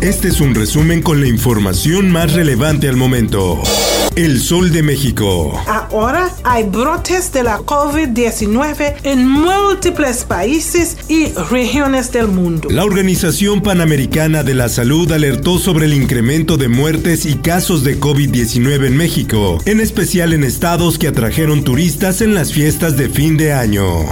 Este es un resumen con la información más relevante al momento. El Sol de México. Ahora hay brotes de la COVID-19 en múltiples países y regiones del mundo. La Organización Panamericana de la Salud alertó sobre el incremento de muertes y casos de COVID-19 en México, en especial en estados que atrajeron turistas en las fiestas de fin de año.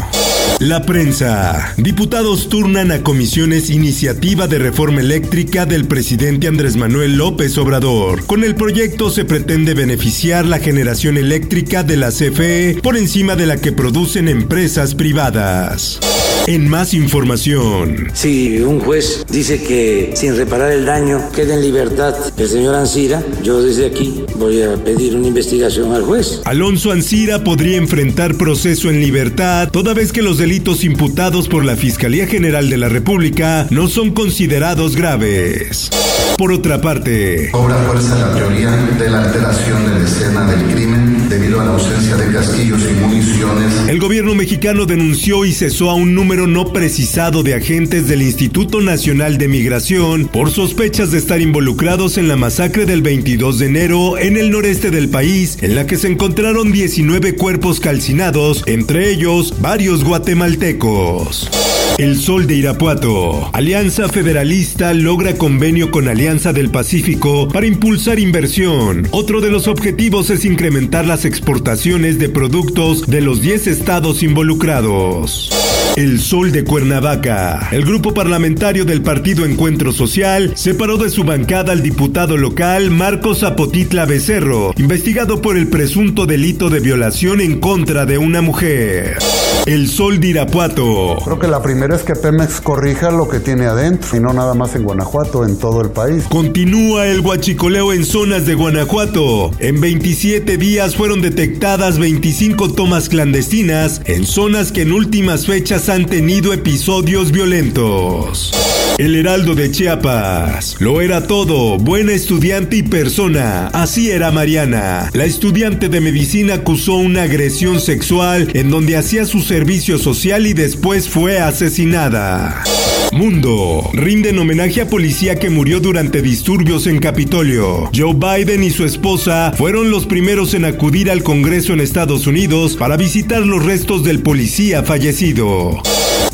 La prensa. Diputados turnan a comisiones iniciativa de reforma eléctrica del presidente Andrés Manuel López Obrador. Con el proyecto se pretende beneficiar la generación eléctrica de la CFE por encima de la que producen empresas privadas. En más información. Si un juez dice que sin reparar el daño queda en libertad el señor Ansira, yo desde aquí voy a pedir una investigación al juez. Alonso Ancira podría enfrentar proceso en libertad toda vez que los delitos imputados por la Fiscalía General de la República no son considerados graves. Por otra parte, Cobra fuerza la teoría de la alteración de la escena del crimen debido a la ausencia de casquillos y municiones. el gobierno mexicano denunció y cesó a un número no precisado de agentes del Instituto Nacional de Migración por sospechas de estar involucrados en la masacre del 22 de enero en el noreste del país, en la que se encontraron 19 cuerpos calcinados, entre ellos varios guatemaltecos. El Sol de Irapuato. Alianza Federalista logra convenio con Alianza del Pacífico para impulsar inversión. Otro de los objetivos es incrementar las exportaciones de productos de los 10 estados involucrados. El Sol de Cuernavaca. El grupo parlamentario del Partido Encuentro Social separó de su bancada al diputado local Marcos Zapotitla Becerro, investigado por el presunto delito de violación en contra de una mujer. El Sol de Irapuato. Creo que la primera es que Pemex corrija lo que tiene adentro y no nada más en Guanajuato, en todo el país. Continúa el huachicoleo en zonas de Guanajuato. En 27 días fueron detectadas 25 tomas clandestinas en zonas que en últimas fechas han tenido episodios violentos. El Heraldo de Chiapas. Lo era todo, buena estudiante y persona. Así era Mariana. La estudiante de medicina acusó una agresión sexual en donde hacía su servicio social y después fue asesinada. Mundo. Rinden homenaje a policía que murió durante disturbios en Capitolio. Joe Biden y su esposa fueron los primeros en acudir al Congreso en Estados Unidos para visitar los restos del policía fallecido.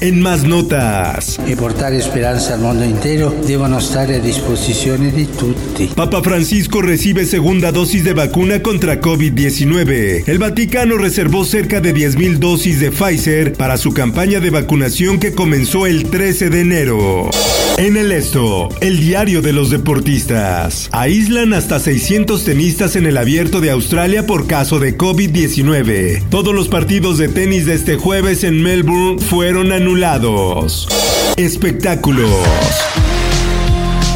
En más notas. e portare speranza al mondo intero devono stare a disposizione di tutti. Papa Francisco recibe segunda dosis de vacuna contra COVID-19. El Vaticano reservó cerca de 10.000 dosis de Pfizer para su campaña de vacunación que comenzó el 13 de enero. En el esto, el diario de los deportistas. Aíslan hasta 600 tenistas en el abierto de Australia por caso de COVID-19. Todos los partidos de tenis de este jueves en Melbourne fueron anulados. Espectáculos.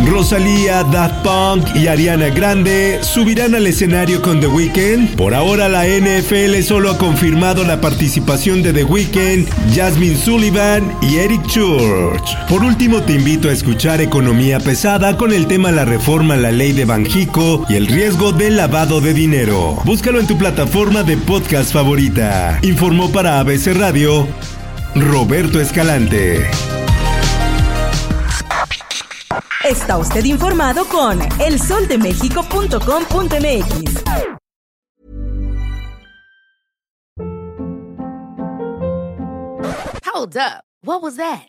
Rosalía, Daft Punk y Ariana Grande subirán al escenario con The Weeknd. Por ahora la NFL solo ha confirmado la participación de The Weeknd, Jasmine Sullivan y Eric Church. Por último te invito a escuchar Economía Pesada con el tema La reforma a la ley de Banjico y el riesgo del lavado de dinero. Búscalo en tu plataforma de podcast favorita. Informó para ABC Radio Roberto Escalante. Está usted informado con elsoldemexico.com.mx. Hold up. What was that?